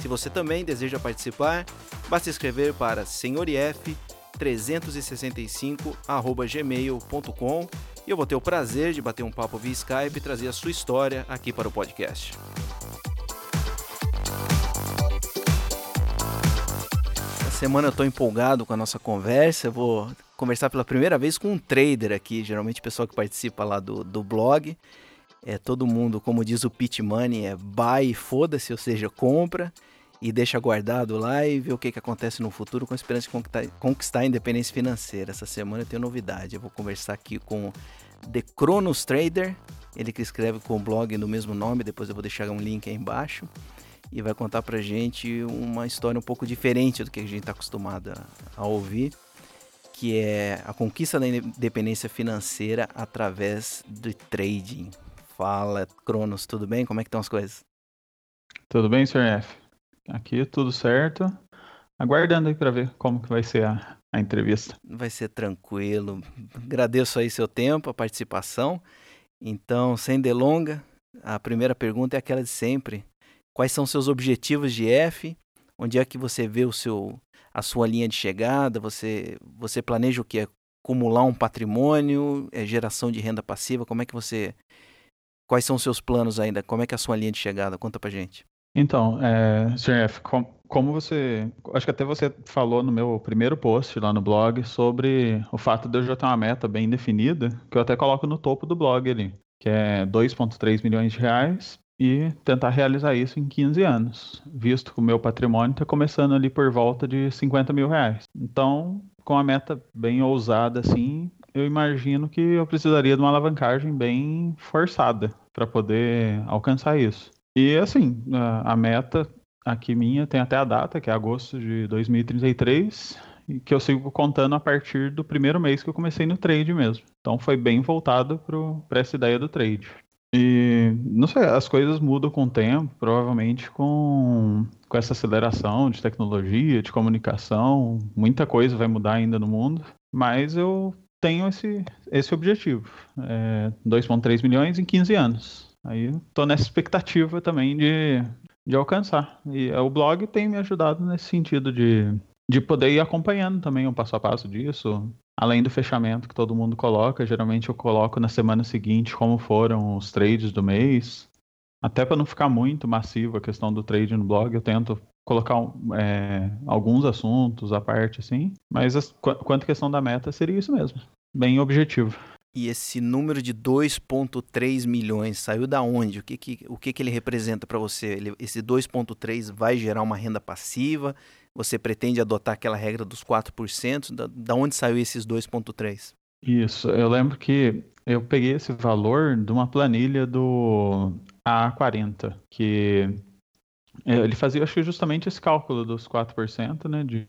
Se você também deseja participar, basta escrever para senhorif365@gmail.com e eu vou ter o prazer de bater um papo via Skype e trazer a sua história aqui para o podcast. Essa semana eu estou empolgado com a nossa conversa, eu vou conversar pela primeira vez com um trader aqui, geralmente o pessoal que participa lá do, do blog. É todo mundo, como diz o Pit Money, é buy, foda-se, ou seja, compra e deixa guardado lá e vê o que, que acontece no futuro com a esperança de conquistar, conquistar a independência financeira. Essa semana eu tenho novidade, eu vou conversar aqui com The Cronos Trader, ele que escreve com o blog no mesmo nome, depois eu vou deixar um link aí embaixo e vai contar pra gente uma história um pouco diferente do que a gente está acostumado a, a ouvir que é a conquista da independência financeira através do trading. Fala, Cronos, tudo bem? Como é que estão as coisas? Tudo bem, Sr. F? Aqui tudo certo. Aguardando aí para ver como que vai ser a, a entrevista. Vai ser tranquilo. Agradeço aí seu tempo, a participação. Então, sem delonga, a primeira pergunta é aquela de sempre. Quais são seus objetivos de F? Onde é que você vê o seu a sua linha de chegada? Você, você planeja o que? Acumular um patrimônio? É geração de renda passiva? Como é que você. Quais são os seus planos ainda? Como é que é a sua linha de chegada? Conta pra gente. Então, é, Sr. F, como você. Acho que até você falou no meu primeiro post lá no blog sobre o fato de eu já ter uma meta bem definida, que eu até coloco no topo do blog ali, que é 2,3 milhões de reais e tentar realizar isso em 15 anos, visto que o meu patrimônio está começando ali por volta de 50 mil reais. Então, com a meta bem ousada assim, eu imagino que eu precisaria de uma alavancagem bem forçada para poder alcançar isso. E assim, a, meta aqui minha tem até a data, que é agosto de 2033, e que eu sigo contando a partir do primeiro mês que eu comecei no trade mesmo. Então foi bem voltado para essa ideia do trade. E não sei, as coisas mudam com o tempo, provavelmente com, com essa aceleração de tecnologia, de comunicação, muita coisa vai mudar ainda no mundo, mas eu tenho esse, esse objetivo, é 2,3 milhões em 15 anos. Aí estou nessa expectativa também de, de alcançar. E o blog tem me ajudado nesse sentido de, de poder ir acompanhando também o passo a passo disso, além do fechamento que todo mundo coloca, geralmente eu coloco na semana seguinte como foram os trades do mês. Até para não ficar muito massivo a questão do trade no blog, eu tento colocar é, alguns assuntos à parte, assim. Mas as, quanto à questão da meta, seria isso mesmo. Bem objetivo. E esse número de 2,3 milhões saiu da onde? O que, que, o que, que ele representa para você? Ele, esse 2,3 vai gerar uma renda passiva? Você pretende adotar aquela regra dos 4%? Da, da onde saiu esses 2,3? Isso, eu lembro que eu peguei esse valor de uma planilha do A40, que é, ele fazia, acho que justamente esse cálculo dos 4%, né, de...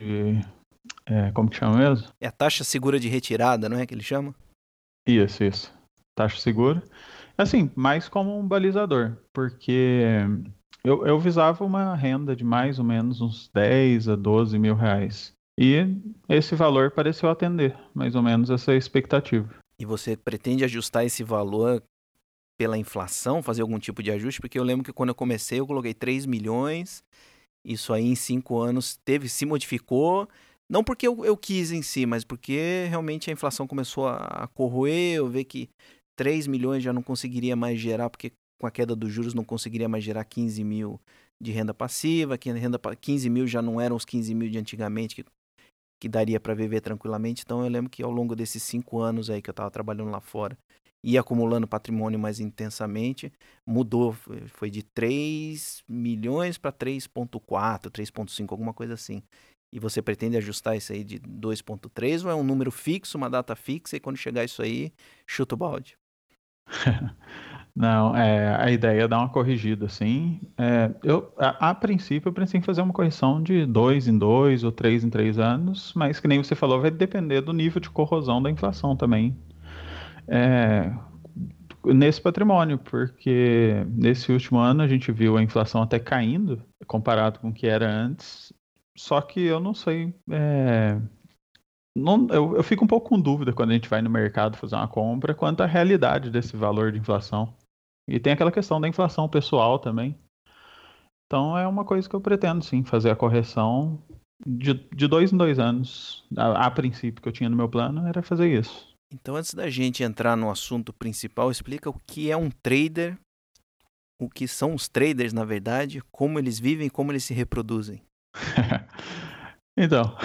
É, como que chama mesmo? É a taxa segura de retirada, não é que ele chama? Isso, isso. Taxa segura. Assim, mais como um balizador, porque eu, eu visava uma renda de mais ou menos uns 10 a 12 mil reais. E esse valor pareceu atender mais ou menos essa expectativa. E você pretende ajustar esse valor pela inflação, fazer algum tipo de ajuste? Porque eu lembro que quando eu comecei eu coloquei 3 milhões, isso aí em 5 anos teve, se modificou, não porque eu, eu, quis em si, mas porque realmente a inflação começou a, a corroer, eu vi que 3 milhões já não conseguiria mais gerar, porque com a queda dos juros não conseguiria mais gerar 15 mil de renda passiva, que renda 15 mil já não eram os 15 mil de antigamente que, que daria para viver tranquilamente. Então eu lembro que ao longo desses cinco anos aí que eu estava trabalhando lá fora e acumulando patrimônio mais intensamente, mudou, foi de 3 milhões para 3.4, 3.5, alguma coisa assim. E você pretende ajustar isso aí de 2.3 ou é um número fixo, uma data fixa, e quando chegar isso aí, chuta o balde? Não, é, a ideia é dar uma corrigida, assim. É, eu, a, a, princípio, eu pensei em fazer uma correção de dois em dois ou três em três anos, mas que nem você falou, vai depender do nível de corrosão da inflação também. É, nesse patrimônio, porque nesse último ano a gente viu a inflação até caindo, comparado com o que era antes. Só que eu não sei. É... Não, eu, eu fico um pouco com dúvida quando a gente vai no mercado fazer uma compra quanto à realidade desse valor de inflação. E tem aquela questão da inflação pessoal também. Então é uma coisa que eu pretendo sim fazer a correção de, de dois em dois anos. A, a princípio que eu tinha no meu plano era fazer isso. Então, antes da gente entrar no assunto principal, explica o que é um trader, o que são os traders, na verdade, como eles vivem como eles se reproduzem. então,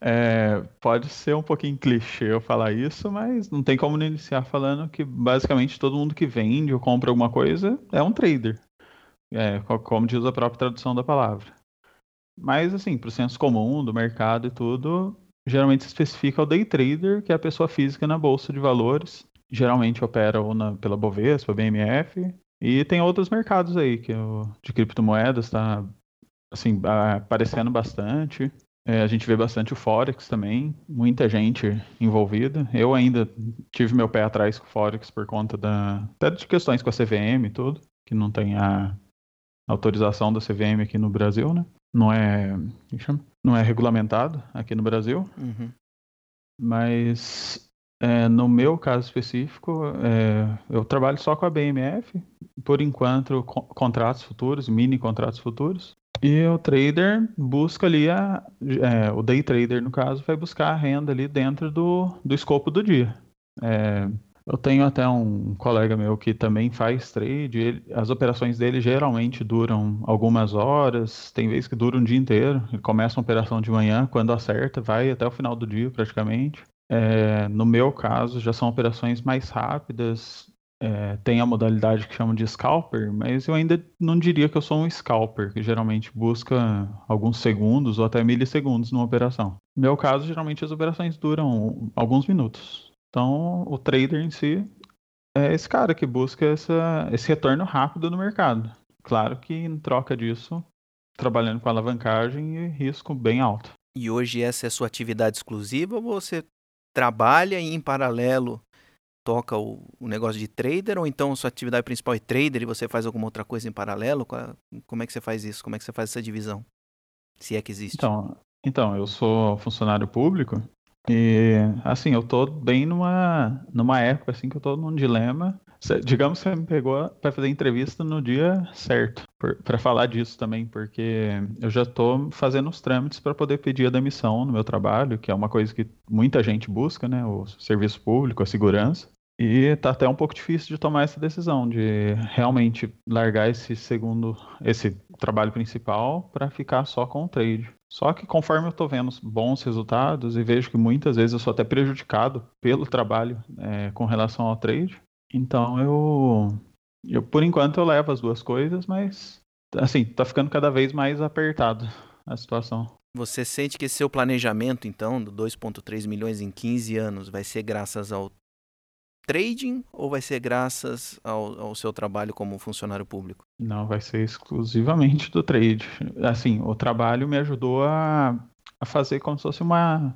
é, pode ser um pouquinho clichê eu falar isso, mas não tem como iniciar falando que basicamente todo mundo que vende ou compra alguma coisa é um trader. É, como diz a própria tradução da palavra. Mas, assim, para o senso comum do mercado e tudo, geralmente se especifica o day trader, que é a pessoa física na bolsa de valores. Geralmente opera ou na, pela Bovespa, BMF. E tem outros mercados aí, que o de criptomoedas está assim, aparecendo bastante. É, a gente vê bastante o Forex também, muita gente envolvida. Eu ainda tive meu pé atrás com o Forex por conta da, até de questões com a CVM e tudo, que não tem a autorização da CVM aqui no Brasil, né? Não é, não é regulamentado aqui no Brasil. Uhum. Mas é, no meu caso específico, é, eu trabalho só com a BMF, por enquanto, co contratos futuros, mini contratos futuros. E o trader busca ali, a, é, o day trader, no caso, vai buscar a renda ali dentro do, do escopo do dia. É, eu tenho até um colega meu que também faz trade. Ele, as operações dele geralmente duram algumas horas, tem vezes que duram um dia inteiro. Ele começa uma operação de manhã, quando acerta, vai até o final do dia praticamente. É, no meu caso, já são operações mais rápidas. É, tem a modalidade que chamam de scalper, mas eu ainda não diria que eu sou um scalper, que geralmente busca alguns segundos ou até milissegundos numa operação. No meu caso, geralmente as operações duram alguns minutos. Então, o trader em si é esse cara que busca essa, esse retorno rápido no mercado. Claro que em troca disso, trabalhando com alavancagem e risco bem alto. E hoje essa é a sua atividade exclusiva ou você trabalha em paralelo toca o, o, negócio de trader ou então sua atividade principal é trader e você faz alguma outra coisa em paralelo? Como é que você faz isso? Como é que você faz essa divisão? Se é que existe. Então, então eu sou funcionário público e assim, eu tô bem numa, numa época assim que eu tô num dilema. Digamos que você me pegou para fazer entrevista no dia certo, para falar disso também, porque eu já tô fazendo os trâmites para poder pedir a demissão no meu trabalho, que é uma coisa que muita gente busca, né? O serviço público, a segurança. E tá até um pouco difícil de tomar essa decisão de realmente largar esse segundo, esse trabalho principal para ficar só com o trade. Só que conforme eu estou vendo bons resultados e vejo que muitas vezes eu sou até prejudicado pelo trabalho é, com relação ao trade, então eu, eu por enquanto eu levo as duas coisas, mas assim está ficando cada vez mais apertado a situação. Você sente que seu planejamento, então, do 2,3 milhões em 15 anos, vai ser graças ao trading ou vai ser graças ao, ao, seu trabalho como funcionário público? Não, vai ser exclusivamente do trade. Assim, o trabalho me ajudou a, a fazer como se fosse uma,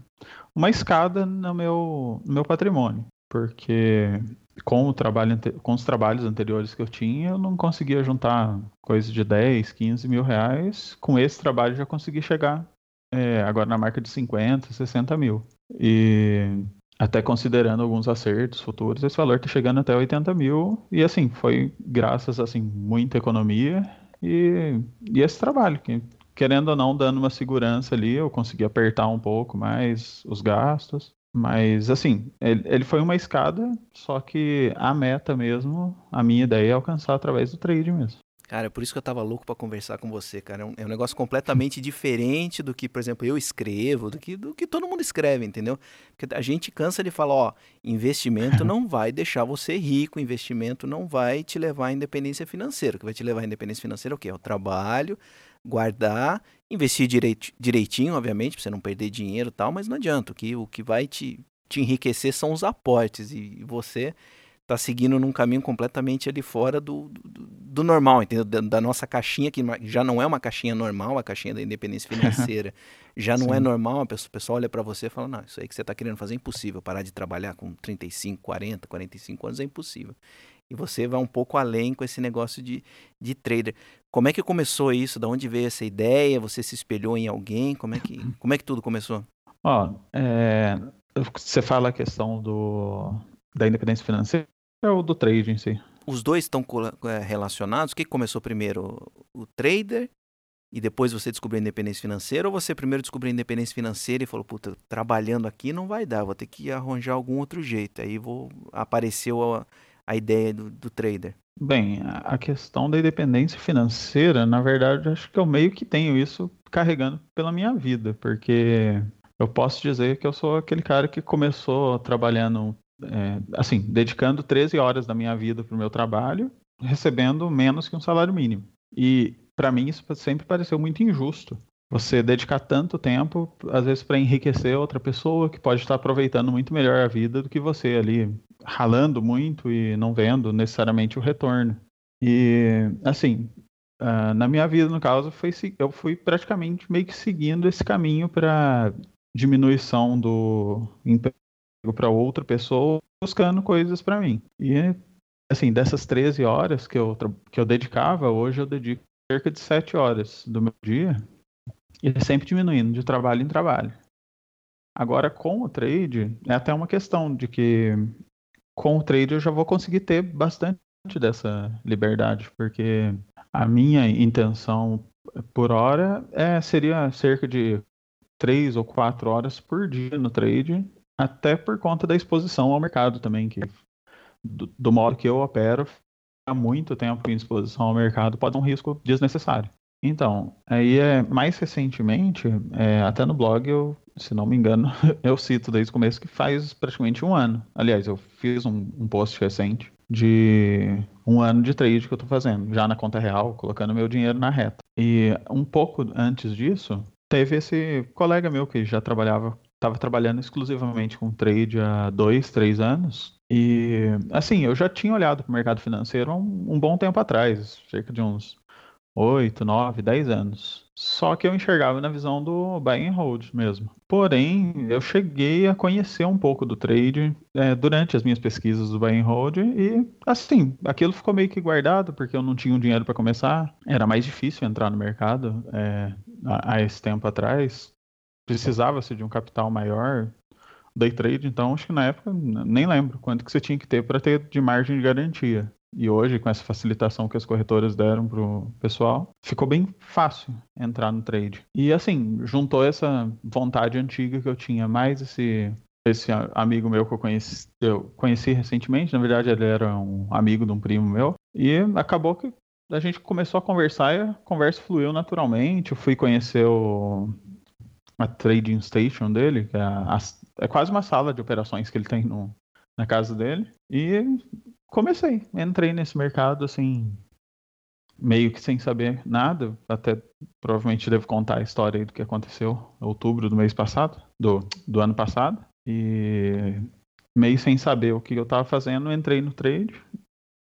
uma escada no meu, no meu patrimônio. Porque com, o trabalho, com os trabalhos anteriores que eu tinha, eu não conseguia juntar coisas de 10, 15 mil reais. Com esse trabalho já consegui chegar é, agora na marca de 50, 60 mil. E até considerando alguns acertos futuros, esse valor está chegando até 80 mil. E assim, foi graças assim, muita economia e, e esse trabalho, que querendo ou não, dando uma segurança ali, eu consegui apertar um pouco mais os gastos. Mas assim, ele, ele foi uma escada, só que a meta mesmo, a minha ideia é alcançar através do trade mesmo. Cara, é por isso que eu tava louco para conversar com você, cara. É um, é um, negócio completamente diferente do que, por exemplo, eu escrevo, do que, do que todo mundo escreve, entendeu? Porque a gente cansa de falar, ó, investimento não vai deixar você rico, investimento não vai te levar à independência financeira. O que vai te levar à independência financeira é o quê? É o trabalho, guardar, investir direit, direitinho, obviamente, para você não perder dinheiro e tal, mas não adianta. O que, o que vai te, te enriquecer são os aportes. E você tá seguindo num caminho completamente ali fora do, do, do normal, entendeu? Da, da, nossa caixinha, que já não é uma caixinha normal, a caixinha da independência financeira já não é Sim. é normal, a pessoa, pessoa olha para você e fala, não, isso aí que você tá querendo fazer é impossível, parar de trabalhar com 35, 40, 45 anos é impossível. E você vai um pouco além com esse negócio de, de trader. Como é que começou isso? Da onde veio essa ideia? Você se espelhou em alguém? Como é que, como é que tudo começou? Ó, é, você fala a questão do, da independência financeira ou do trade em si? Os dois estão é, relacionados? O que começou primeiro? O trader e depois você descobriu a independência financeira? Ou você primeiro descobriu a independência financeira e falou, puta, trabalhando aqui não vai dar, vou ter que arranjar algum outro jeito. Aí vou apareceu a, a ideia do, do trader. Bem, a questão da independência financeira, na verdade, acho que eu meio que tenho isso carregando pela minha vida, porque eu posso dizer que eu sou aquele cara que começou trabalhando, é, assim, dedicando 13 horas da minha vida para o meu trabalho, recebendo menos que um salário mínimo. E para mim isso sempre pareceu muito injusto. Você dedicar tanto tempo, às vezes, para enriquecer outra pessoa que pode estar aproveitando muito melhor a vida do que você ali, ralando muito e não vendo necessariamente o retorno. E, assim, uh, na minha vida, no caso, foi, eu fui praticamente meio que seguindo esse caminho para diminuição do para outra pessoa buscando coisas para mim. E assim, dessas 13 horas que eu, que eu dedicava, hoje eu dedico cerca de 7 horas do meu dia e sempre diminuindo de trabalho em trabalho. Agora com o trade, é até uma questão de que com o trade eu já vou conseguir ter bastante dessa liberdade, porque a minha intenção por hora é, seria cerca de três ou quatro horas por dia no trade, até por conta da exposição ao mercado também, que do, do modo que eu opero, há muito tempo em exposição ao mercado pode ser um risco desnecessário. Então, aí é mais recentemente, é, até no blog eu, se não me engano, eu cito desde o começo que faz praticamente um ano. Aliás, eu fiz um, um post recente de um ano de trade que eu estou fazendo, já na conta real, colocando meu dinheiro na reta. E um pouco antes disso, teve esse colega meu que já trabalhava, estava trabalhando exclusivamente com trade há dois, três anos. E assim, eu já tinha olhado para o mercado financeiro há um, um bom tempo atrás, cerca de uns 8, 9, 10 anos. Só que eu enxergava na visão do buy and hold mesmo. Porém, eu cheguei a conhecer um pouco do trade é, durante as minhas pesquisas do buy and hold e, assim, aquilo ficou meio que guardado porque eu não tinha um dinheiro para começar. Era mais difícil entrar no mercado é, esse tempo atrás. Precisava-se de um capital maior, day trade, então acho que na época nem lembro quanto que você tinha que ter para ter de margem de garantia. E hoje, com essa facilitação que as corretoras deram pro pessoal, ficou bem fácil entrar no trade. E assim, juntou essa vontade antiga que eu tinha, mais esse esse amigo meu que eu conheci, eu conheci recentemente, na verdade ele era um amigo de um primo meu, e acabou que a gente começou a conversar e a conversa fluiu naturalmente. Eu fui conhecer o, a trading station dele, que é, a, é quase uma sala de operações que ele tem no, na casa dele. E comecei, entrei nesse mercado assim, meio que sem saber nada, até provavelmente devo contar a história do que aconteceu em outubro do mês passado, do, do ano passado, e meio sem saber o que eu estava fazendo, entrei no trade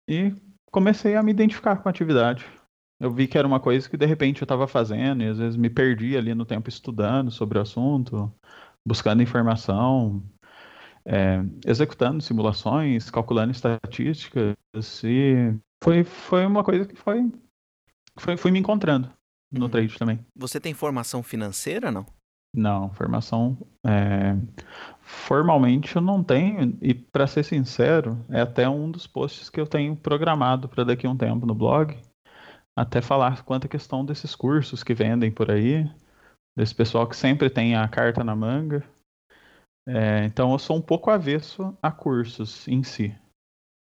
e comecei a me identificar com a atividade. Eu vi que era uma coisa que de repente eu estava fazendo e às vezes me perdi ali no tempo estudando sobre o assunto, buscando informação, é, executando simulações, calculando estatísticas e foi, foi uma coisa que foi, foi fui me encontrando no uhum. trade também. Você tem formação financeira, não? Não, formação é, formalmente eu não tenho e para ser sincero é até um dos posts que eu tenho programado para daqui a um tempo no blog, até falar quanto a questão desses cursos que vendem por aí, desse pessoal que sempre tem a carta na manga é, então eu sou um pouco avesso a cursos em si.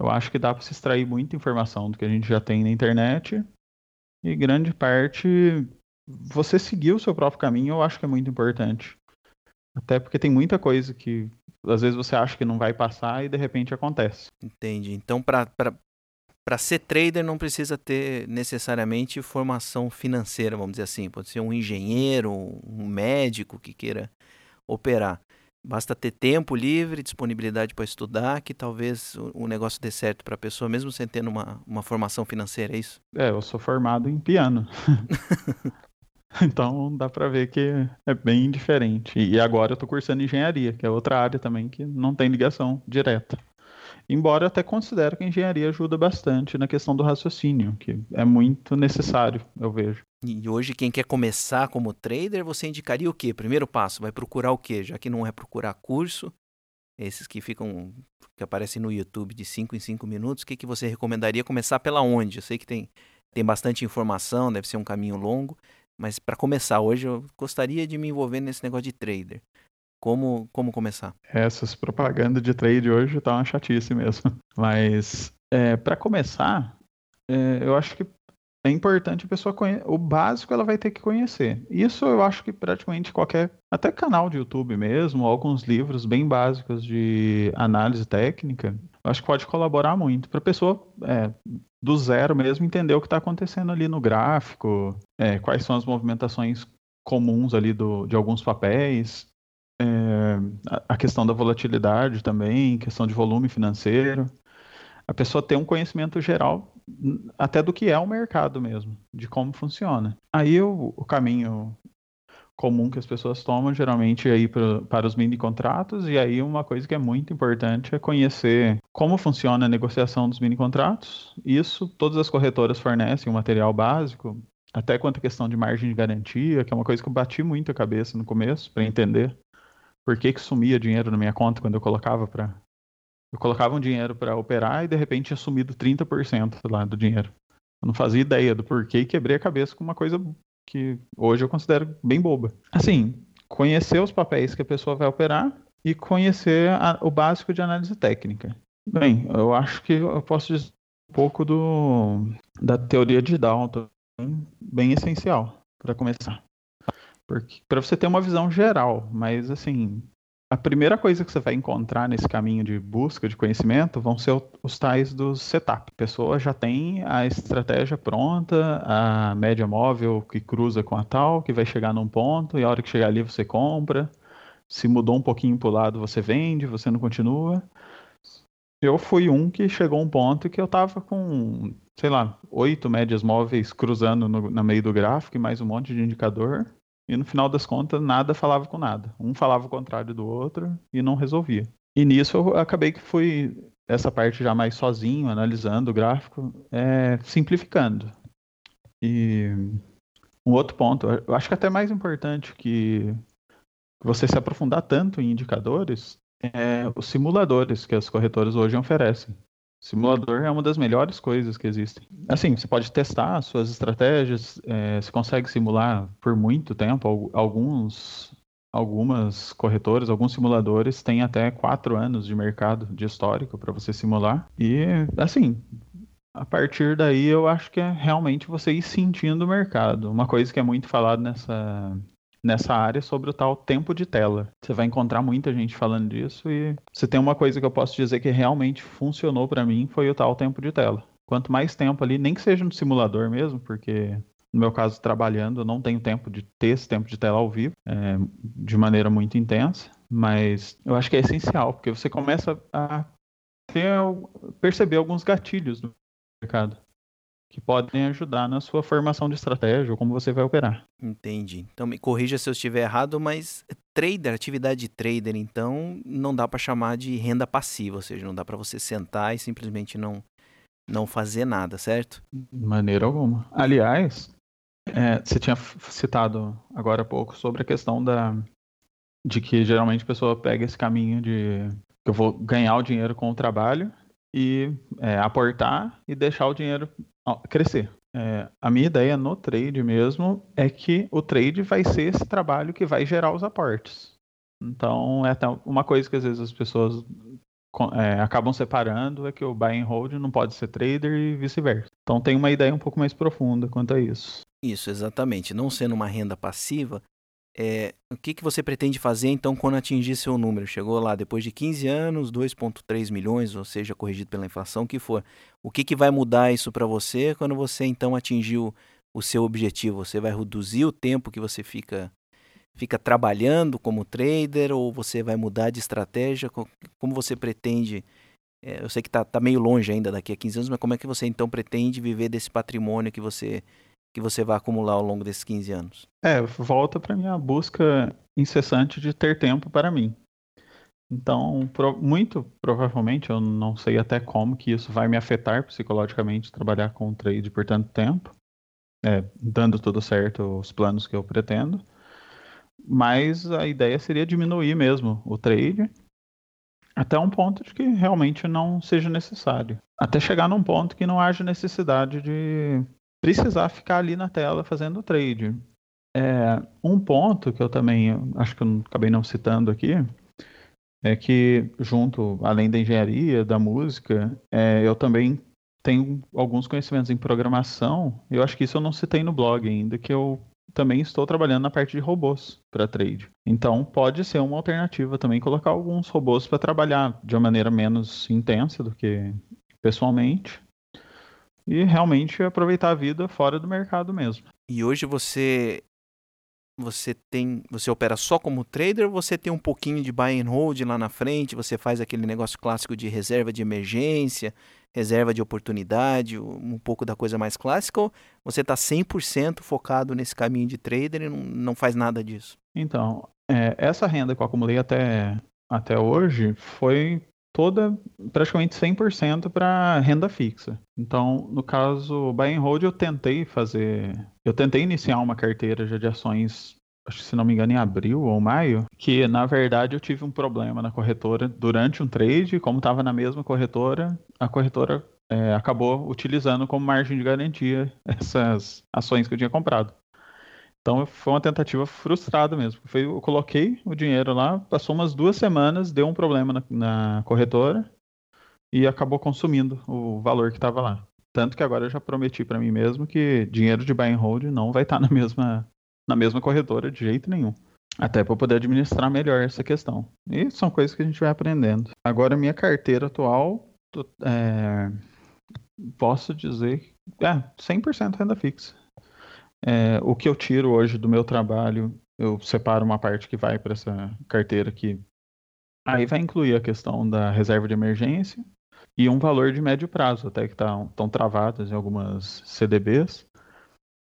Eu acho que dá para se extrair muita informação do que a gente já tem na internet e grande parte você seguir o seu próprio caminho eu acho que é muito importante. Até porque tem muita coisa que às vezes você acha que não vai passar e de repente acontece. Entendi. Então para para ser trader não precisa ter necessariamente formação financeira, vamos dizer assim. Pode ser um engenheiro, um médico que queira operar. Basta ter tempo livre, disponibilidade para estudar, que talvez o, negócio dê certo para a pessoa, mesmo sem ter uma, uma formação financeira, é isso? É, eu sou formado em piano. então dá para ver que é bem diferente. E agora eu estou cursando engenharia, que é outra área também que não tem ligação direta. Embora eu até considero que a engenharia ajuda bastante na questão do raciocínio, que é muito necessário, eu vejo. E hoje, quem quer começar como trader, você indicaria o quê? Primeiro passo, vai procurar o quê? Já que não é procurar curso, esses que ficam, que aparecem no YouTube de 5 em 5 minutos, o que, que você recomendaria começar pela onde? Eu sei que tem, tem bastante informação, deve ser um caminho longo, mas para começar hoje, eu gostaria de me envolver nesse negócio de trader. Como, como começar? Essas propagandas de trade hoje tá uma chatice mesmo. Mas é, para começar, é, eu acho que é importante a pessoa conhecer. O básico ela vai ter que conhecer. Isso eu acho que praticamente qualquer, até canal de YouTube mesmo, alguns livros bem básicos de análise técnica, eu acho que pode colaborar muito para a pessoa é, do zero mesmo entender o que está acontecendo ali no gráfico, é, quais são as movimentações comuns ali do, de alguns papéis, é, a questão da volatilidade também, questão de volume financeiro. A pessoa ter um conhecimento geral até do que é o mercado mesmo, de como funciona. Aí o, o caminho comum que as pessoas tomam geralmente é ir pra, para os mini contratos e aí uma coisa que é muito importante é conhecer como funciona a negociação dos mini contratos. Isso todas as corretoras fornecem um material básico, até quanto a questão de margem de garantia, que é uma coisa que eu bati muito a cabeça no começo para entender por que, que sumia dinheiro na minha conta quando eu colocava para. Eu colocava um dinheiro para operar e de repente tinha sumido 30% lá do dinheiro. Eu não fazia ideia do porquê e quebrei a cabeça com uma coisa que hoje eu considero bem boba. Assim, conhecer os papéis que a pessoa vai operar e conhecer a, o básico de análise técnica. Bem, eu acho que eu posso dizer um pouco do, da teoria de Dalton, bem essencial para começar. Porque para você ter uma visão geral, mas assim, a primeira coisa que você vai encontrar nesse caminho de busca de conhecimento vão ser os tais dos setup. A pessoa já tem a estratégia pronta, a média móvel que cruza com a tal, que vai chegar num ponto, e a hora que chegar ali você compra. Se mudou um pouquinho para o lado, você vende, você não continua. Eu fui um que chegou a um ponto que eu tava com, sei lá, oito médias móveis cruzando no, no meio do gráfico e mais um monte de indicador. E no final das contas, nada falava com nada. Um falava o contrário do outro e não resolvia. E nisso eu acabei que fui essa parte já mais sozinho, analisando o gráfico, é, simplificando. E um outro ponto, eu acho que até mais importante que você se aprofundar tanto em indicadores é os simuladores que as corretoras hoje oferecem. Simulador é uma das melhores coisas que existem. Assim, você pode testar suas estratégias, é, você consegue simular por muito tempo. Alguns, algumas corretoras, alguns simuladores têm até quatro anos de mercado de histórico para você simular. E, assim, a partir daí eu acho que é realmente você ir sentindo o mercado. Uma coisa que é muito falado nessa nessa área sobre o tal tempo de tela. Você vai encontrar muita gente falando disso e se tem uma coisa que eu posso dizer que realmente funcionou para mim foi o tal tempo de tela. Quanto mais tempo ali, nem que seja no simulador mesmo, porque no meu caso trabalhando, eu não tenho tempo de ter esse tempo de tela ao vivo, é, de maneira muito intensa, mas eu acho que é essencial, porque você começa a ter, perceber alguns gatilhos no mercado que podem ajudar na sua formação de estratégia ou como você vai operar. Entendi. Então me corrija se eu estiver errado, mas trader, atividade de trader, então não dá para chamar de renda passiva, ou seja, não dá para você sentar e simplesmente não não fazer nada, certo? De maneira alguma. Aliás, é, você tinha citado agora há pouco sobre a questão da de que geralmente a pessoa pega esse caminho de que eu vou ganhar o dinheiro com o trabalho e é, aportar e deixar o dinheiro crescer. É, a minha ideia no trade mesmo é que o trade vai ser esse trabalho que vai gerar os aportes. Então, é até uma coisa que às vezes as pessoas é, acabam separando é que o buy and hold não pode ser trader e vice-versa. Então, tem uma ideia um pouco mais profunda quanto a isso. Isso, exatamente. Não sendo uma renda passiva, é, o que, que você pretende fazer então quando atingir seu número? Chegou lá depois de 15 anos, 2,3 milhões, ou seja, corrigido pela inflação, o que for. O que, que vai mudar isso para você quando você então atingiu o seu objetivo? Você vai reduzir o tempo que você fica fica trabalhando como trader ou você vai mudar de estratégia? Como você pretende? É, eu sei que está tá meio longe ainda daqui a 15 anos, mas como é que você então pretende viver desse patrimônio que você que você vai acumular ao longo desses 15 anos? É, volta para minha busca incessante de ter tempo para mim. Então, pro, muito provavelmente, eu não sei até como que isso vai me afetar psicologicamente trabalhar com trade por tanto tempo, é, dando tudo certo os planos que eu pretendo. Mas a ideia seria diminuir mesmo o trade até um ponto de que realmente não seja necessário. Até chegar num ponto que não haja necessidade de precisar ficar ali na tela fazendo trade. É, um ponto que eu também acho que eu acabei não citando aqui é que junto, além da engenharia, da música, é, eu também tenho alguns conhecimentos em programação. Eu acho que isso eu não citei no blog ainda, que eu também estou trabalhando na parte de robôs para trade. Então pode ser uma alternativa também colocar alguns robôs para trabalhar de uma maneira menos intensa do que pessoalmente e realmente aproveitar a vida fora do mercado mesmo. E hoje você você tem, você opera só como trader ou você tem um pouquinho de buy and hold lá na frente, você faz aquele negócio clássico de reserva de emergência, reserva de oportunidade, um pouco da coisa mais clássica, ou você está 100% focado nesse caminho de trader e não, não faz nada disso? Então, é, essa renda que eu acumulei até, até hoje foi toda praticamente 100% para renda fixa. Então, no caso buy and hold, eu tentei fazer, eu tentei iniciar uma carteira já de ações, acho que se não me engano em abril ou maio, que na verdade eu tive um problema na corretora durante um trade, como estava na mesma corretora, a corretora é, acabou utilizando como margem de garantia essas ações que eu tinha comprado. Então foi uma tentativa frustrada mesmo. Foi, eu coloquei o dinheiro lá, passou umas duas semanas, deu um problema na, na corretora e acabou consumindo o valor que estava lá. Tanto que agora eu já prometi para mim mesmo que dinheiro de buy and hold não vai estar tá na mesma, na mesma corretora de jeito nenhum. Até para poder administrar melhor essa questão. E são coisas que a gente vai aprendendo. Agora, minha carteira atual, é, posso dizer, é 100% renda fixa. É, o que eu tiro hoje do meu trabalho, eu separo uma parte que vai para essa carteira aqui. Aí vai incluir a questão da reserva de emergência e um valor de médio prazo, até que estão tá, travadas em algumas CDBs,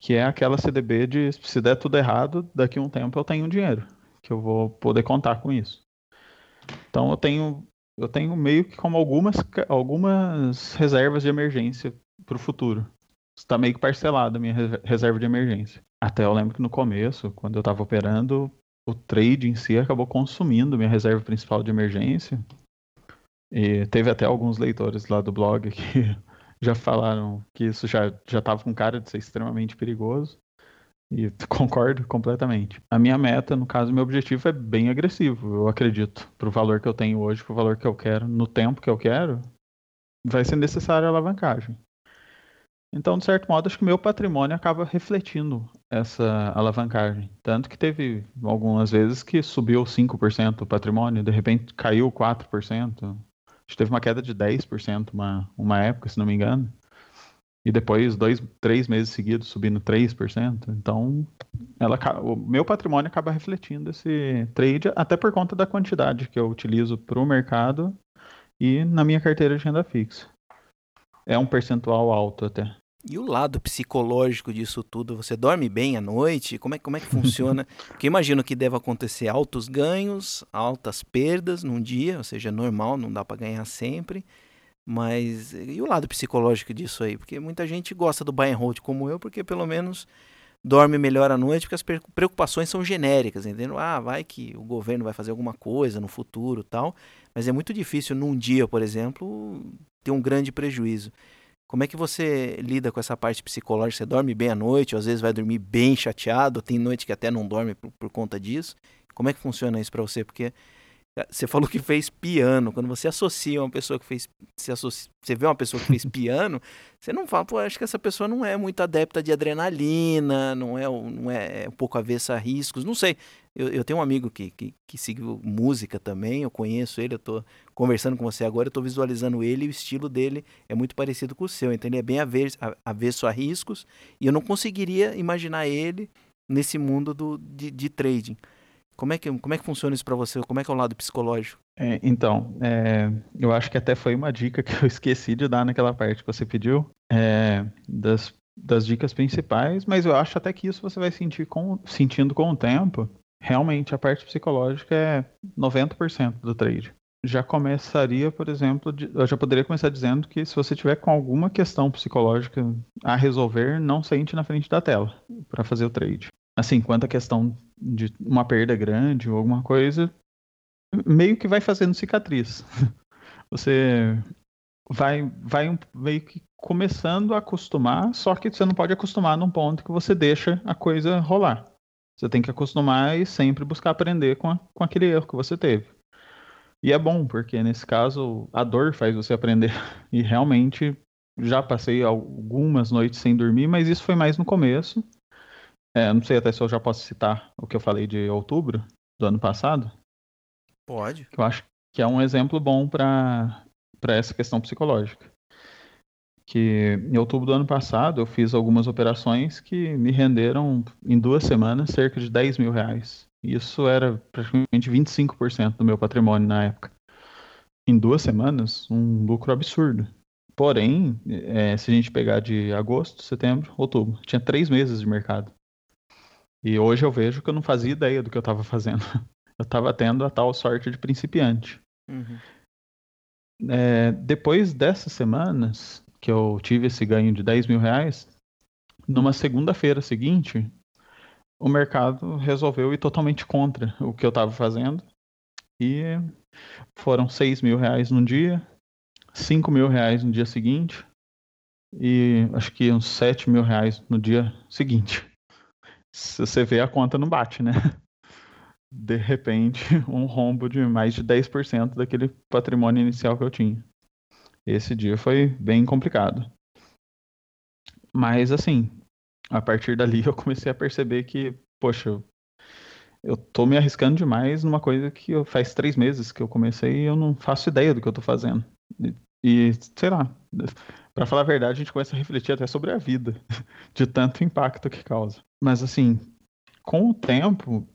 que é aquela CDB de se der tudo errado, daqui a um tempo eu tenho dinheiro, que eu vou poder contar com isso. Então eu tenho eu tenho meio que como algumas, algumas reservas de emergência para o futuro está meio parcelado a minha reserva de emergência. Até eu lembro que no começo, quando eu estava operando, o trade em si acabou consumindo minha reserva principal de emergência. E teve até alguns leitores lá do blog que já falaram que isso já estava com cara de ser extremamente perigoso. E concordo completamente. A minha meta, no caso, meu objetivo é bem agressivo, eu acredito. Para o valor que eu tenho hoje, para o valor que eu quero, no tempo que eu quero, vai ser necessária alavancagem. Então, de certo modo, acho que o meu patrimônio acaba refletindo essa alavancagem. Tanto que teve algumas vezes que subiu 5% o patrimônio, de repente caiu 4%. Acho que teve uma queda de 10% uma, uma época, se não me engano. E depois, dois, três meses seguidos, subindo 3%. Então, ela, o meu patrimônio acaba refletindo esse trade, até por conta da quantidade que eu utilizo para o mercado e na minha carteira de renda fixa. É um percentual alto até. E o lado psicológico disso tudo? Você dorme bem à noite? Como é, como é que funciona? Porque imagino que deve acontecer altos ganhos, altas perdas num dia, ou seja, normal, não dá para ganhar sempre. Mas e o lado psicológico disso aí? Porque muita gente gosta do buy and hold como eu, porque pelo menos dorme melhor à noite, porque as preocupações são genéricas, entendeu? Ah, vai que o governo vai fazer alguma coisa no futuro tal. Mas é muito difícil num dia, por exemplo, ter um grande prejuízo. Como é que você lida com essa parte psicológica? Você dorme bem à noite, ou às vezes vai dormir bem chateado, tem noite que até não dorme por, por conta disso. Como é que funciona isso para você? Porque eh, você falou que fez piano. Quando você associa uma pessoa que fez. Se associa, você vê uma pessoa que fez piano, você não fala, pô, acho que essa pessoa não é muito adepta de adrenalina, não é, não é, é um pouco avessa a riscos, não sei. Eu, eu tenho um amigo que, que, que seguiu música também, eu conheço ele, eu tô conversando com você agora, eu tô visualizando ele e o estilo dele é muito parecido com o seu, então ele é bem avesso, avesso a riscos e eu não conseguiria imaginar ele nesse mundo do, de, de trading. Como é que, como é que funciona isso para você? Como é que é o lado psicológico? É, então, é, eu acho que até foi uma dica que eu esqueci de dar naquela parte que você pediu, é, das, das dicas principais, mas eu acho até que isso você vai sentir com, sentindo com o tempo. Realmente, a parte psicológica é 90% do trade. Já começaria, por exemplo, de, eu já poderia começar dizendo que se você tiver com alguma questão psicológica a resolver, não sente na frente da tela para fazer o trade. Assim, quanto à questão de uma perda grande ou alguma coisa, meio que vai fazendo cicatriz. Você vai, vai meio que começando a acostumar, só que você não pode acostumar num ponto que você deixa a coisa rolar. Você tem que acostumar e sempre buscar aprender com, a, com aquele erro que você teve. E é bom, porque nesse caso a dor faz você aprender. E realmente já passei algumas noites sem dormir, mas isso foi mais no começo. É, não sei até se eu já posso citar o que eu falei de outubro do ano passado. Pode. Eu acho que é um exemplo bom para essa questão psicológica. Que em outubro do ano passado eu fiz algumas operações que me renderam em duas semanas cerca de 10 mil reais. Isso era praticamente 25% do meu patrimônio na época. Em duas semanas, um lucro absurdo. Porém, é, se a gente pegar de agosto, setembro, outubro, tinha três meses de mercado. E hoje eu vejo que eu não fazia ideia do que eu estava fazendo. eu estava tendo a tal sorte de principiante. Uhum. É, depois dessas semanas que eu tive esse ganho de 10 mil reais, numa segunda-feira seguinte, o mercado resolveu ir totalmente contra o que eu estava fazendo. E foram 6 mil reais num dia, 5 mil reais no dia seguinte, e acho que uns 7 mil reais no dia seguinte. Se você vê, a conta não bate, né? de repente, um rombo de mais de 10% daquele patrimônio inicial que eu tinha. Esse dia foi bem complicado. Mas, assim, a partir dali eu comecei a perceber que, poxa, eu tô me arriscando demais numa coisa que eu, faz três meses que eu comecei e eu não faço ideia do que eu tô fazendo. E, e sei lá, para falar a verdade, a gente começa a refletir até sobre a vida, de tanto impacto que causa. Mas, assim, com o tempo,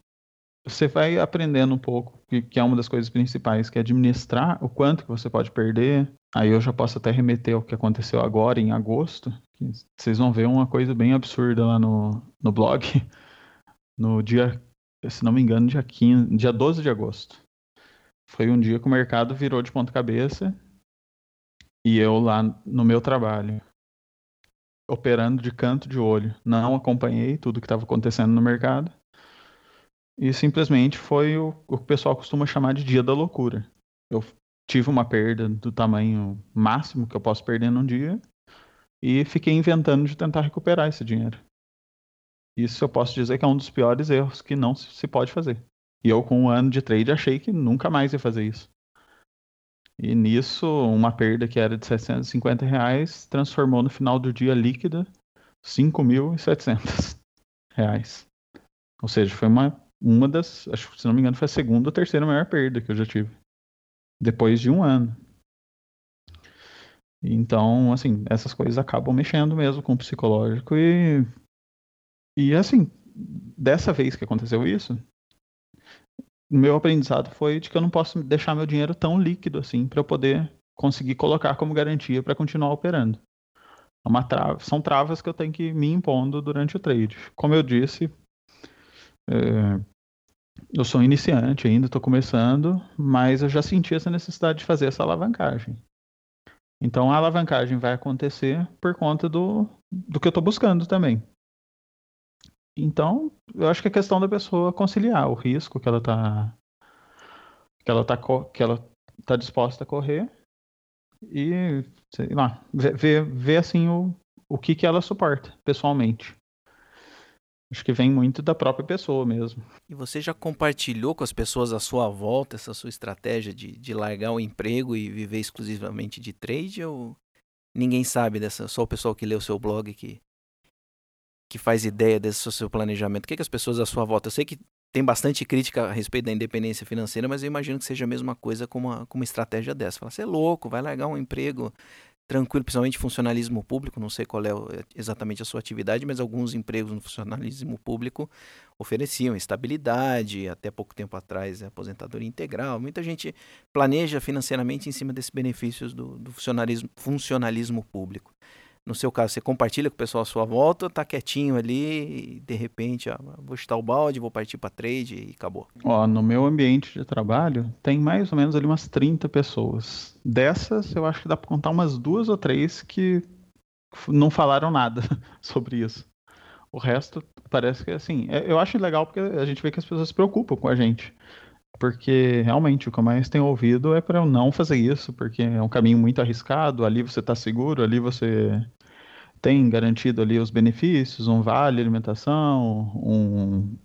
você vai aprendendo um pouco, que, é uma das coisas principais, que é administrar o quanto que você pode perder. Aí eu já posso até remeter ao que aconteceu agora, em agosto. Vocês vão ver uma coisa bem absurda lá no, no blog. No dia, se não me engano, dia, 15, dia 12 de agosto. Foi um dia que o mercado virou de ponta cabeça. E eu lá no meu trabalho, operando de canto de olho, não acompanhei tudo que estava acontecendo no mercado e simplesmente foi o, o que o pessoal costuma chamar de dia da loucura. Eu tive uma perda do tamanho máximo que eu posso perder num dia e fiquei inventando de tentar recuperar esse dinheiro. Isso eu posso dizer que é um dos piores erros que não se pode fazer. E eu, com um ano de trade, achei que nunca mais ia fazer isso. E nisso, uma perda que era de 750 reais transformou no final do dia líquida 5.700 reais. Ou seja, foi uma uma das, acho se não me engano, foi a segunda ou terceira maior perda que eu já tive. Depois de um ano. Então, assim, essas coisas acabam mexendo mesmo com o psicológico e. E assim, dessa vez que aconteceu isso, meu aprendizado foi de que eu não posso deixar meu dinheiro tão líquido assim para eu poder conseguir colocar como garantia para continuar operando. É trava, são travas que eu tenho que me impondo durante o trade. Como eu disse, é, eu sou iniciante ainda, estou começando, mas eu já senti essa necessidade de fazer essa alavancagem. Então a alavancagem vai acontecer por conta do, do que eu estou buscando também. Então, eu acho que é questão da pessoa conciliar o risco que ela está que ela tá, que ela tá disposta a correr e, sei lá, ver, ver assim o, o que, que ela suporta pessoalmente. Acho que vem muito da própria pessoa mesmo. E você já compartilhou com as pessoas à sua volta essa sua estratégia de, de largar o emprego e viver exclusivamente de trade? Ou ninguém sabe dessa? Só o pessoal que lê o seu blog que, que faz ideia desse seu planejamento? O que, é que as pessoas à sua volta? Eu sei que tem bastante crítica a respeito da independência financeira, mas eu imagino que seja a mesma coisa com uma, com uma estratégia dessa. Fala, você é louco, vai largar um emprego tranquilo, principalmente funcionalismo público, não sei qual é exatamente a sua atividade, mas alguns empregos no funcionalismo público ofereciam estabilidade, até pouco tempo atrás aposentadoria integral. Muita gente planeja financeiramente em cima desses benefícios do, do funcionalismo, funcionalismo público. No seu caso, você compartilha com o pessoal à sua volta, tá quietinho ali e de repente, ó, vou chutar o balde, vou partir para trade e acabou. Ó, no meu ambiente de trabalho, tem mais ou menos ali umas 30 pessoas. Dessas, eu acho que dá para contar umas duas ou três que não falaram nada sobre isso. O resto parece que assim, é, eu acho legal porque a gente vê que as pessoas se preocupam com a gente. Porque realmente o que eu mais tenho ouvido é para eu não fazer isso, porque é um caminho muito arriscado. Ali você está seguro, ali você tem garantido ali os benefícios, um vale alimentação, um,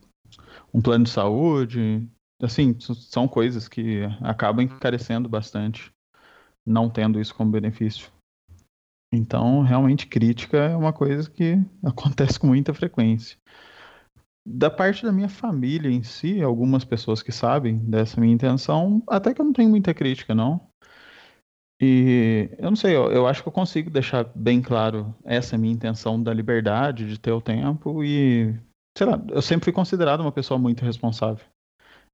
um plano de saúde. Assim, são coisas que acabam encarecendo bastante, não tendo isso como benefício. Então, realmente, crítica é uma coisa que acontece com muita frequência da parte da minha família em si, algumas pessoas que sabem dessa minha intenção, até que eu não tenho muita crítica, não. E eu não sei, eu, eu acho que eu consigo deixar bem claro essa minha intenção da liberdade, de ter o tempo e, sei lá, eu sempre fui considerado uma pessoa muito responsável.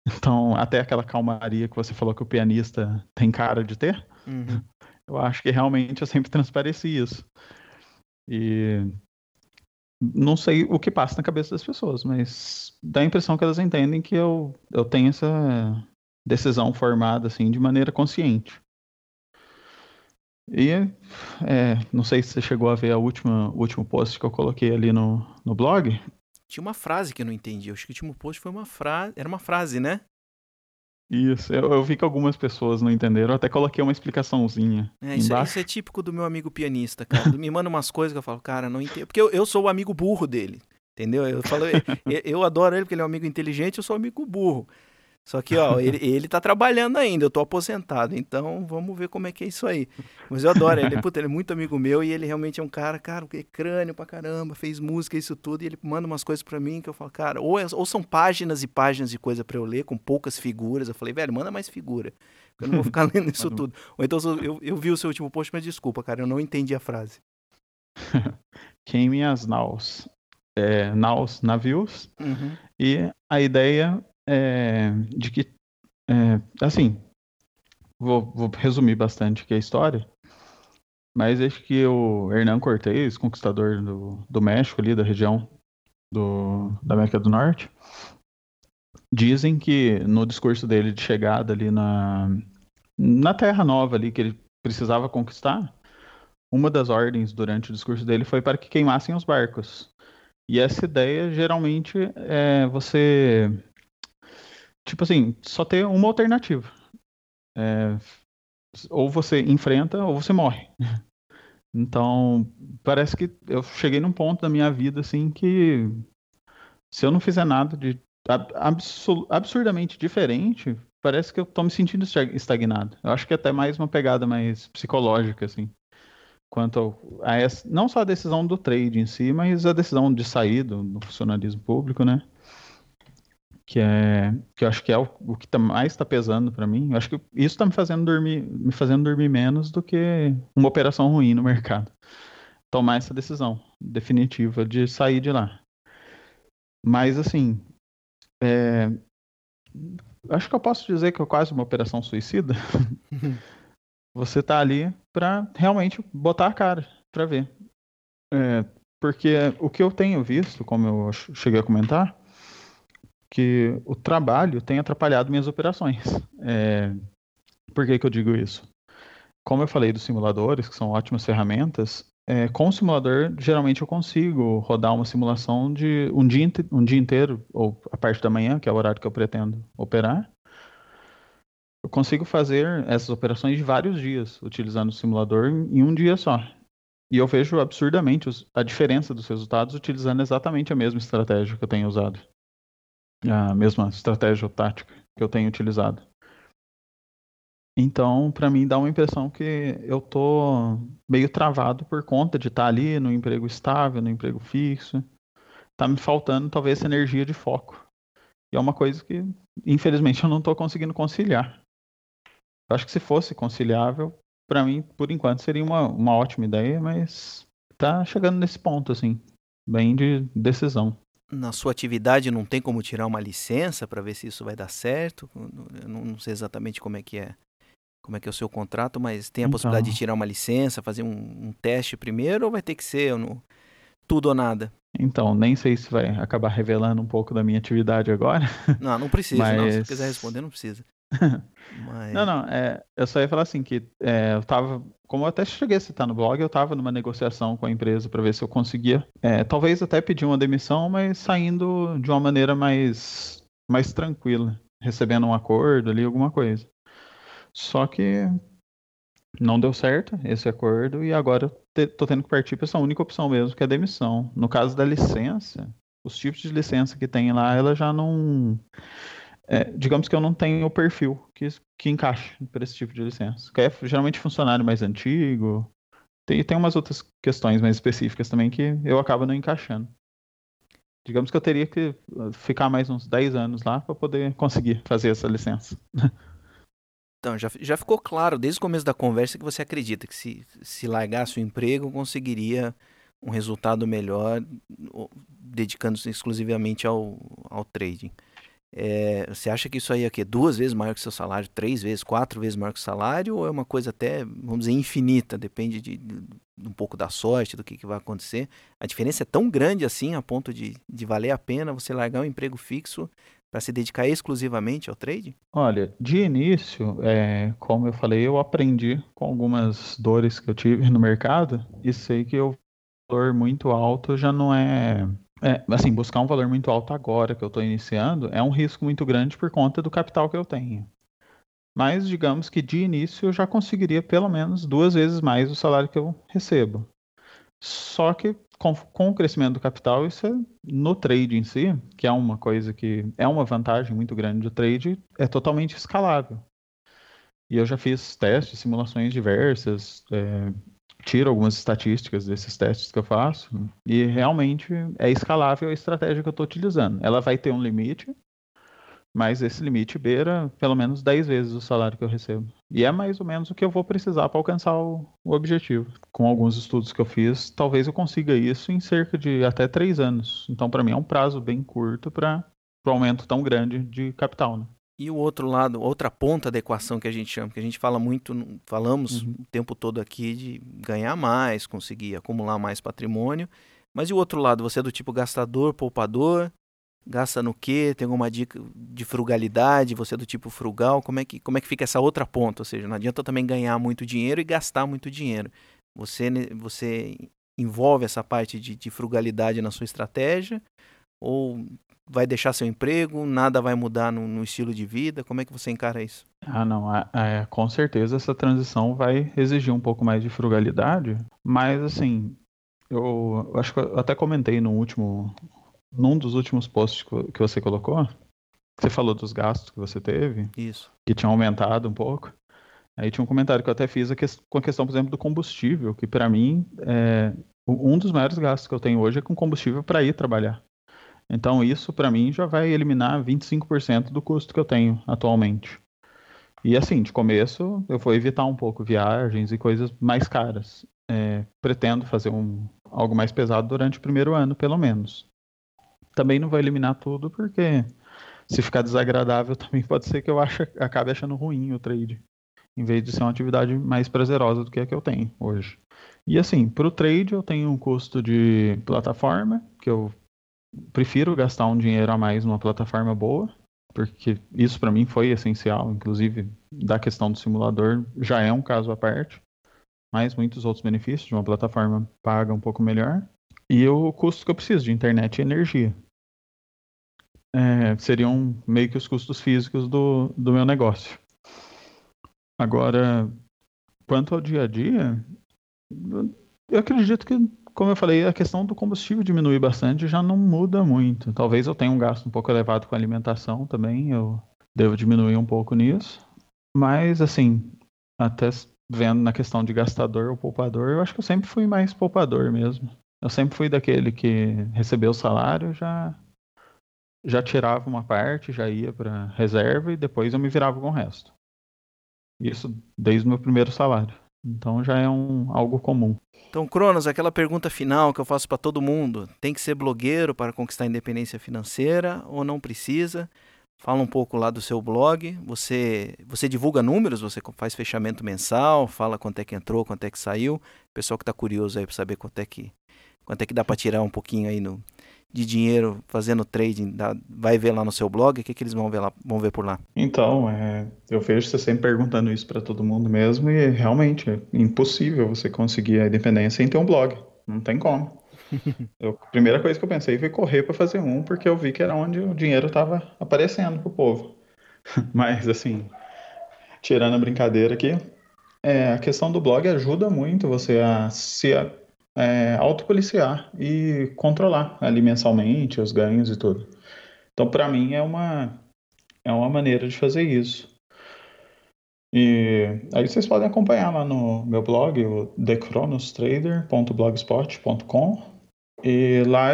Então, até aquela calmaria que você falou que o pianista tem cara de ter, uhum. eu acho que realmente eu sempre transpareci isso. E não sei o que passa na cabeça das pessoas, mas dá a impressão que elas entendem que eu, eu tenho essa decisão formada assim de maneira consciente. E é, não sei se você chegou a ver a última, último post que eu coloquei ali no, no blog. Tinha uma frase que eu não entendi. Eu acho que o último post foi uma frase. Era uma frase, né? Isso, eu, eu, vi que algumas pessoas não entenderam, eu até coloquei uma explicaçãozinha. É, isso, é, isso, é típico do meu amigo pianista, cara. me manda umas coisas que eu falo, cara, não entendo. Porque eu, eu sou o amigo burro dele, entendeu? Eu falo, eu, eu adoro ele porque ele é um amigo inteligente, eu sou um amigo burro. Só que, ó, ele, ele tá trabalhando ainda, eu tô aposentado, então vamos ver como é que é isso aí. Mas eu adoro ele, puta, ele é muito amigo meu e ele realmente é um cara, cara, que é crânio pra caramba, fez música, isso tudo, e ele manda umas coisas para mim que eu falo, cara, ou, é, ou são páginas e páginas de coisa para eu ler, com poucas figuras. Eu falei, velho, manda mais figura, eu não vou ficar lendo isso tudo. Ou então eu, eu vi o seu último post, mas desculpa, cara, eu não entendi a frase. Queime as naus. É, naus, navios. Uhum. E a ideia é, de que, é, assim, vou, vou, resumir bastante aqui a história, mas acho que o Hernán Cortés, conquistador do, do México ali, da região do, da América do Norte, dizem que no discurso dele de chegada ali na, na Terra Nova ali, que ele precisava conquistar, uma das ordens durante o discurso dele foi para que queimassem os barcos. E essa ideia geralmente é você tipo assim, só ter uma alternativa. É, ou você enfrenta ou você morre. Então, parece que eu cheguei num ponto da minha vida assim que se eu não fizer nada de absurdamente diferente, parece que eu tô me sentindo estagnado. Eu acho que é até mais uma pegada mais psicológica assim. Quanto a essa, não só a decisão do trade em si, mas a decisão de sair do, do funcionalismo público, né? Que é que eu acho que é o, o que tá, mais está pesando para mim. Eu acho que isso está me fazendo dormir, me fazendo dormir menos do que uma operação ruim no mercado. Tomar essa decisão definitiva de sair de lá. Mas assim, é, acho que eu posso dizer que é quase uma operação suicida. Você tá ali para realmente botar a cara para ver. É, porque o que eu tenho visto, como eu cheguei a comentar, que o trabalho tem atrapalhado minhas operações. É... Por que, que eu digo isso? Como eu falei dos simuladores, que são ótimas ferramentas, é, com o simulador, geralmente eu consigo rodar uma simulação de um dia, um dia inteiro, ou a parte da manhã, que é o horário que eu pretendo operar. Eu consigo fazer essas operações de vários dias, utilizando o simulador em um dia só. E eu vejo absurdamente a diferença dos resultados utilizando exatamente a mesma estratégia que eu tenho usado a mesma estratégia ou tática que eu tenho utilizado. Então, para mim dá uma impressão que eu tô meio travado por conta de estar tá ali no emprego estável, no emprego fixo. Tá me faltando talvez essa energia de foco. E é uma coisa que, infelizmente, eu não estou conseguindo conciliar. Eu acho que se fosse conciliável, para mim, por enquanto, seria uma, uma ótima ideia, mas tá chegando nesse ponto, assim, bem de decisão. Na sua atividade não tem como tirar uma licença para ver se isso vai dar certo? Eu não sei exatamente como é que é como é que é o seu contrato, mas tem a então. possibilidade de tirar uma licença, fazer um, um, teste primeiro ou vai ter que ser no, tudo ou nada? Então, nem sei se vai acabar revelando um pouco da minha atividade agora. Não, não precisa, mas... não. Se quiser responder, não precisa. Mas... Não, não, é, eu só ia falar assim que é, eu tava, como eu até cheguei a citar no blog, eu tava numa negociação com a empresa para ver se eu conseguia, é, talvez até pedir uma demissão, mas saindo de uma maneira mais, mais tranquila, recebendo um acordo ali, alguma coisa. Só que não deu certo esse acordo e agora eu tô tendo que partir para essa única opção mesmo, que é a demissão. No caso da licença, os tipos de licença que tem lá, ela já não é, digamos que eu não tenho o perfil que, que encaixe para esse tipo de licença. Que é geralmente funcionário mais antigo. Tem, tem umas outras questões mais específicas também que eu acabo não encaixando. Digamos que eu teria que uh, ficar mais uns 10 anos lá para poder conseguir fazer essa licença. Então, já, já ficou claro desde o começo da conversa que você acredita que se, se largasse o emprego, conseguiria um resultado melhor dedicando-se exclusivamente ao, ao trading. É, você acha que isso aí é que duas vezes maior que seu salário, três vezes, quatro vezes maior que o salário, ou é uma coisa até, vamos dizer, infinita, depende de, de, de um pouco da sorte, do que, que vai acontecer. A diferença é tão grande assim a ponto de, de valer a pena você largar um emprego fixo para se dedicar exclusivamente ao trade? Olha, de início, é, como eu falei, eu aprendi com algumas dores que eu tive no mercado e sei que o valor muito alto já não é é, assim, buscar um valor muito alto agora que eu estou iniciando é um risco muito grande por conta do capital que eu tenho. Mas digamos que de início eu já conseguiria pelo menos duas vezes mais o salário que eu recebo. Só que com, com o crescimento do capital, isso é, no trade em si, que é uma coisa que é uma vantagem muito grande do trade, é totalmente escalável. E eu já fiz testes, simulações diversas, é, tiro algumas estatísticas desses testes que eu faço e realmente é escalável a estratégia que eu estou utilizando. Ela vai ter um limite, mas esse limite beira pelo menos 10 vezes o salário que eu recebo. E é mais ou menos o que eu vou precisar para alcançar o, o, objetivo. Com alguns estudos que eu fiz, talvez eu consiga isso em cerca de até 3 anos. Então, para mim, é um prazo bem curto para um aumento tão grande de capital. Né? E o outro lado, outra ponta da equação que a gente chama, que a gente fala muito, falamos uhum. o tempo todo aqui de ganhar mais, conseguir acumular mais patrimônio. Mas e o outro lado, você é do tipo gastador, poupador, gasta no quê? Tem alguma dica de frugalidade? Você é do tipo frugal? Como é que, como é que fica essa outra ponta? Ou seja, não adianta também ganhar muito dinheiro e gastar muito dinheiro. Você, você envolve essa parte de, de frugalidade na sua estratégia? Ou vai deixar seu emprego, nada vai mudar no, no, estilo de vida? Como é que você encara isso? Ah, não, é, com certeza essa transição vai exigir um pouco mais de frugalidade, mas assim, eu, acho que eu até comentei no último, num dos últimos posts que você colocou, você falou dos gastos que você teve, isso, que tinham aumentado um pouco. Aí tinha um comentário que eu até fiz com a questão, por exemplo, do combustível, que para mim é um dos maiores gastos que eu tenho hoje é com combustível para ir trabalhar. Então isso para mim já vai eliminar 25% do custo que eu tenho atualmente. E assim, de começo eu vou evitar um pouco viagens e coisas mais caras. É, pretendo fazer um, algo mais pesado durante o primeiro ano, pelo menos. Também não vou eliminar tudo, porque se ficar desagradável também pode ser que eu ache, acabe achando ruim o trade, em vez de ser uma atividade mais prazerosa do que a que eu tenho hoje. E assim, para o trade eu tenho um custo de plataforma, que eu prefiro gastar um dinheiro a mais numa plataforma boa, porque isso para mim foi essencial, inclusive da questão do simulador já é um caso à parte, mas muitos outros benefícios de uma plataforma paga um pouco melhor. E o custo que eu preciso de internet e energia. É, seriam meio que os custos físicos do, do meu negócio. Agora, quanto ao dia a dia, eu acredito que como eu falei, a questão do combustível diminuir bastante já não muda muito. Talvez eu tenha um gasto um pouco elevado com alimentação também, eu devo diminuir um pouco nisso. Mas, assim, até vendo na questão de gastador ou poupador, eu acho que eu sempre fui mais poupador mesmo. Eu sempre fui daquele que recebeu o salário, já já tirava uma parte, já ia para reserva e depois eu me virava com o resto. Isso desde o meu primeiro salário. Então já é um, algo comum. Então, Cronos, aquela pergunta final que eu faço para todo mundo: tem que ser blogueiro para conquistar a independência financeira ou não precisa? Fala um pouco lá do seu blog. Você, você divulga números, você faz fechamento mensal, fala quanto é que entrou, quanto é que saiu. Pessoal que está curioso aí para saber quanto é que quanto é que dá para tirar um pouquinho aí no, de dinheiro fazendo trading, dá, vai ver lá no seu blog, o que, que eles vão ver lá, vão ver por lá? Então, é, eu vejo você sempre perguntando isso para todo mundo mesmo e realmente é impossível você conseguir a independência sem ter um blog. Não tem como. Eu, a primeira coisa que eu pensei foi correr para fazer um, porque eu vi que era onde o dinheiro estava aparecendo pro povo. Mas, assim, tirando a brincadeira aqui, é, a questão do blog ajuda muito você a se é, autopoliciar e controlar ali mensalmente os ganhos e tudo. Então, para mim, é uma, é uma maneira de fazer isso. E aí vocês podem acompanhar lá no meu blog, o thechronostrader.blogspot.com e lá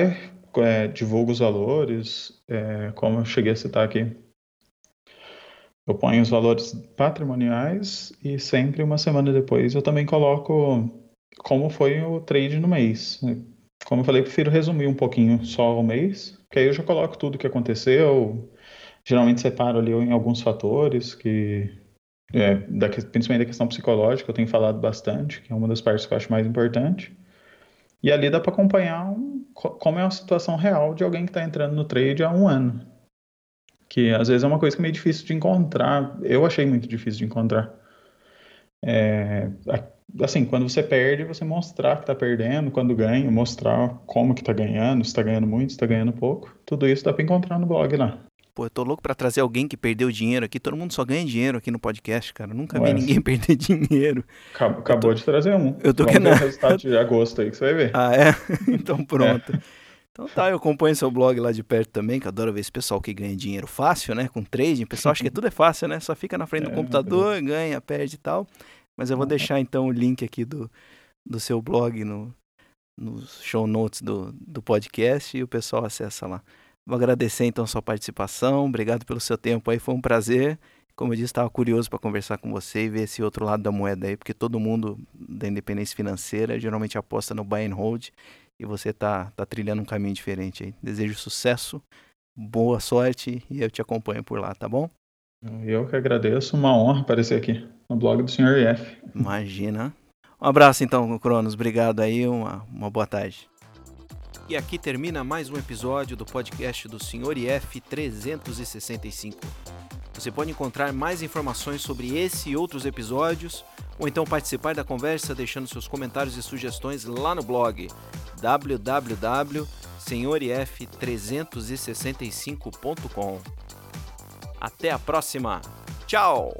é, divulgo os valores, é, como eu cheguei a citar aqui. Eu ponho os valores patrimoniais e sempre uma semana depois eu também coloco como foi o trade no mês. Como eu falei, eu prefiro resumir um pouquinho só o mês, que aí eu já coloco tudo o que aconteceu. Geralmente separo ali em alguns fatores que é, da, principalmente da questão psicológica, eu tenho falado bastante, que é uma das partes que eu acho mais importante. E ali dá para acompanhar um, como é a situação real de alguém que está entrando no trade há um ano. Que às vezes é uma coisa que é meio difícil de encontrar. Eu achei muito difícil de encontrar. É, assim, quando você perde, você mostrar que está perdendo, quando ganha, mostrar como que está ganhando, se está ganhando muito, se está ganhando pouco. Tudo isso dá para encontrar no blog lá. Pô, eu tô louco pra trazer alguém que perdeu dinheiro aqui. Todo mundo só ganha dinheiro aqui no podcast, cara. nunca Ué, vi ninguém perder dinheiro. Acabou, acabou tô... de trazer um. Eu tô querendo. o resultado de agosto aí que você vai ver. Ah, é? Então pronto. É. Então tá, eu acompanho seu blog lá de perto também, que adoro ver esse pessoal que ganha dinheiro fácil, né? Com trading. O pessoal acha que tudo é fácil, né? Só fica na frente do é, computador, é. ganha, perde e tal. Mas eu vou deixar então o link aqui do, do seu blog no, nos show notes do, do podcast e o pessoal acessa lá. Vou agradecer então a sua participação, obrigado pelo seu tempo aí, foi um prazer. Como eu disse, estava curioso para conversar com você e ver esse outro lado da moeda aí, porque todo mundo da independência financeira geralmente aposta no buy and hold e você tá, tá trilhando um caminho diferente aí. Desejo sucesso, boa sorte e eu te acompanho por lá, tá bom? Eu que agradeço, uma honra aparecer aqui no blog do Sr. IF. Imagina. Um abraço então, Cronos, obrigado aí, uma, uma boa tarde. E aqui termina mais um episódio do podcast do Sr. IF 365. Você pode encontrar mais informações sobre esse e outros episódios, ou então participar da conversa deixando seus comentários e sugestões lá no blog www.senhorif365.com. Até a próxima! Tchau!